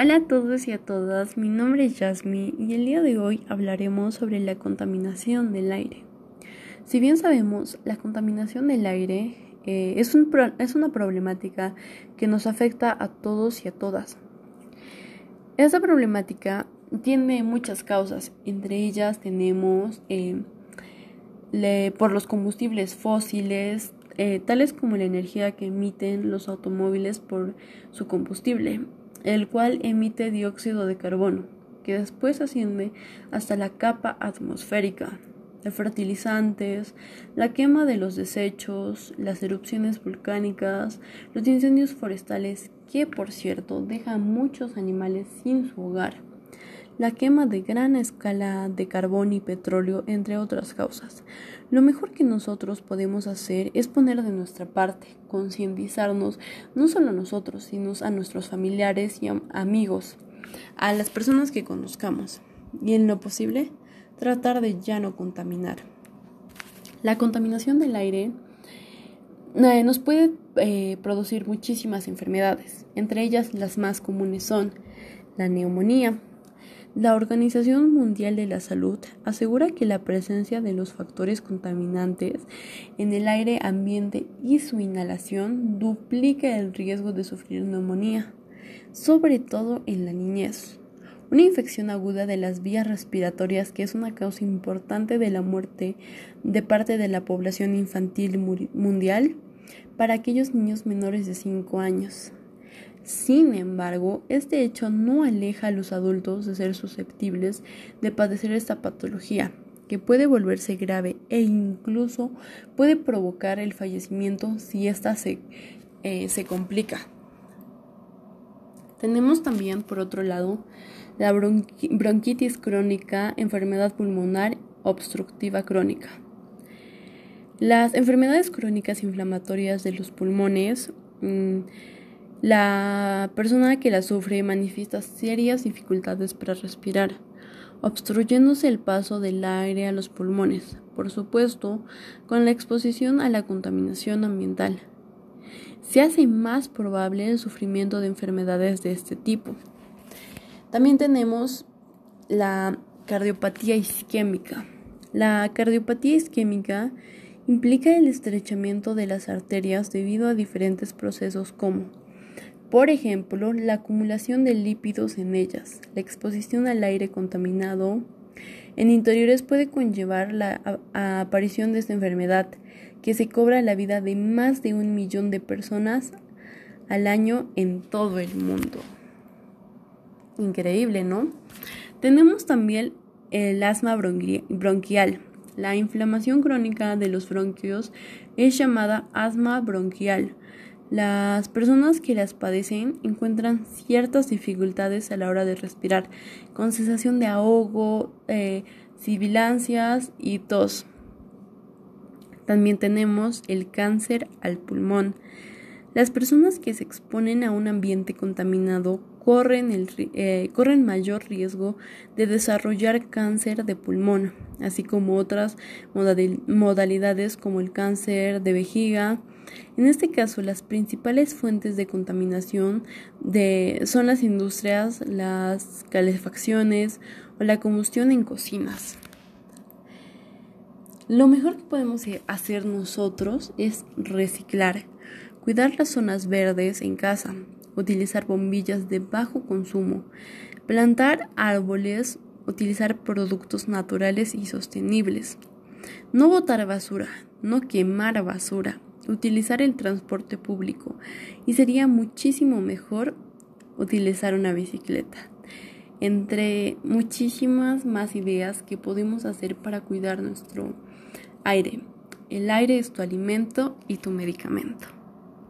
Hola a todos y a todas, mi nombre es Jasmine y el día de hoy hablaremos sobre la contaminación del aire. Si bien sabemos, la contaminación del aire eh, es, una problemática que nos afecta a todos y a todas. Esta problemática tiene muchas causas, entre ellas tenemos eh, por los combustibles fósiles, eh, tales como la energía que emiten los automóviles por su combustible, el cual emite dióxido de carbono, que después asciende hasta la capa atmosférica, de fertilizantes, la quema de los desechos, las erupciones volcánicas, los incendios forestales, que por cierto dejan muchos animales sin su hogar la quema de gran escala de carbón y petróleo, entre otras causas. Lo mejor que nosotros podemos hacer es poner de nuestra parte, concientizarnos, no solo a nosotros, sino a nuestros familiares y amigos, a las personas que conozcamos, y en lo posible, tratar de ya no contaminar. La contaminación del aire eh, nos puede eh, producir muchísimas enfermedades, entre ellas las más comunes son la neumonía, la Organización Mundial de la Salud asegura que la presencia de los factores contaminantes en el aire ambiente y su inhalación duplica el riesgo de sufrir neumonía, sobre todo en la niñez. Una infección aguda de las vías respiratorias que es una causa importante de la muerte de parte de la población infantil mundial para aquellos niños menores de 5 años. Sin embargo, este hecho no aleja a los adultos de ser susceptibles de padecer esta patología, que puede volverse grave e incluso puede provocar el fallecimiento si ésta se, eh, se complica. Tenemos también, por otro lado, la bronquitis crónica, enfermedad pulmonar obstructiva crónica. Las enfermedades crónicas inflamatorias de los pulmones mm, la persona que la sufre manifiesta serias dificultades para respirar, obstruyéndose el paso del aire a los pulmones, por supuesto, con la exposición a la contaminación ambiental. Se hace más probable el sufrimiento de enfermedades de este tipo. También tenemos la cardiopatía isquémica. La cardiopatía isquémica implica el estrechamiento de las arterias debido a diferentes procesos como por ejemplo, la acumulación de lípidos en ellas, la exposición al aire contaminado en interiores puede conllevar la aparición de esta enfermedad, que se cobra la vida de más de un millón de personas al año en todo el mundo. Increíble, ¿no? Tenemos también el asma bronquial. La inflamación crónica de los bronquios es llamada asma bronquial. Las personas que las padecen encuentran ciertas dificultades a la hora de respirar, con sensación de ahogo, eh, sibilancias y tos. También tenemos el cáncer al pulmón. Las personas que se exponen a un ambiente contaminado corren, el, eh, corren mayor riesgo de desarrollar cáncer de pulmón, así como otras modalidades como el cáncer de vejiga, en este caso, las principales fuentes de contaminación son las industrias, las calefacciones o la combustión en cocinas. Lo mejor que podemos hacer nosotros es reciclar, cuidar las zonas verdes en casa, utilizar bombillas de bajo consumo, plantar árboles, utilizar productos naturales y sostenibles, no botar basura, no quemar basura, utilizar el transporte público y sería muchísimo mejor utilizar una bicicleta. Entre muchísimas más ideas que podemos hacer para cuidar nuestro aire. El aire es tu alimento y tu medicamento.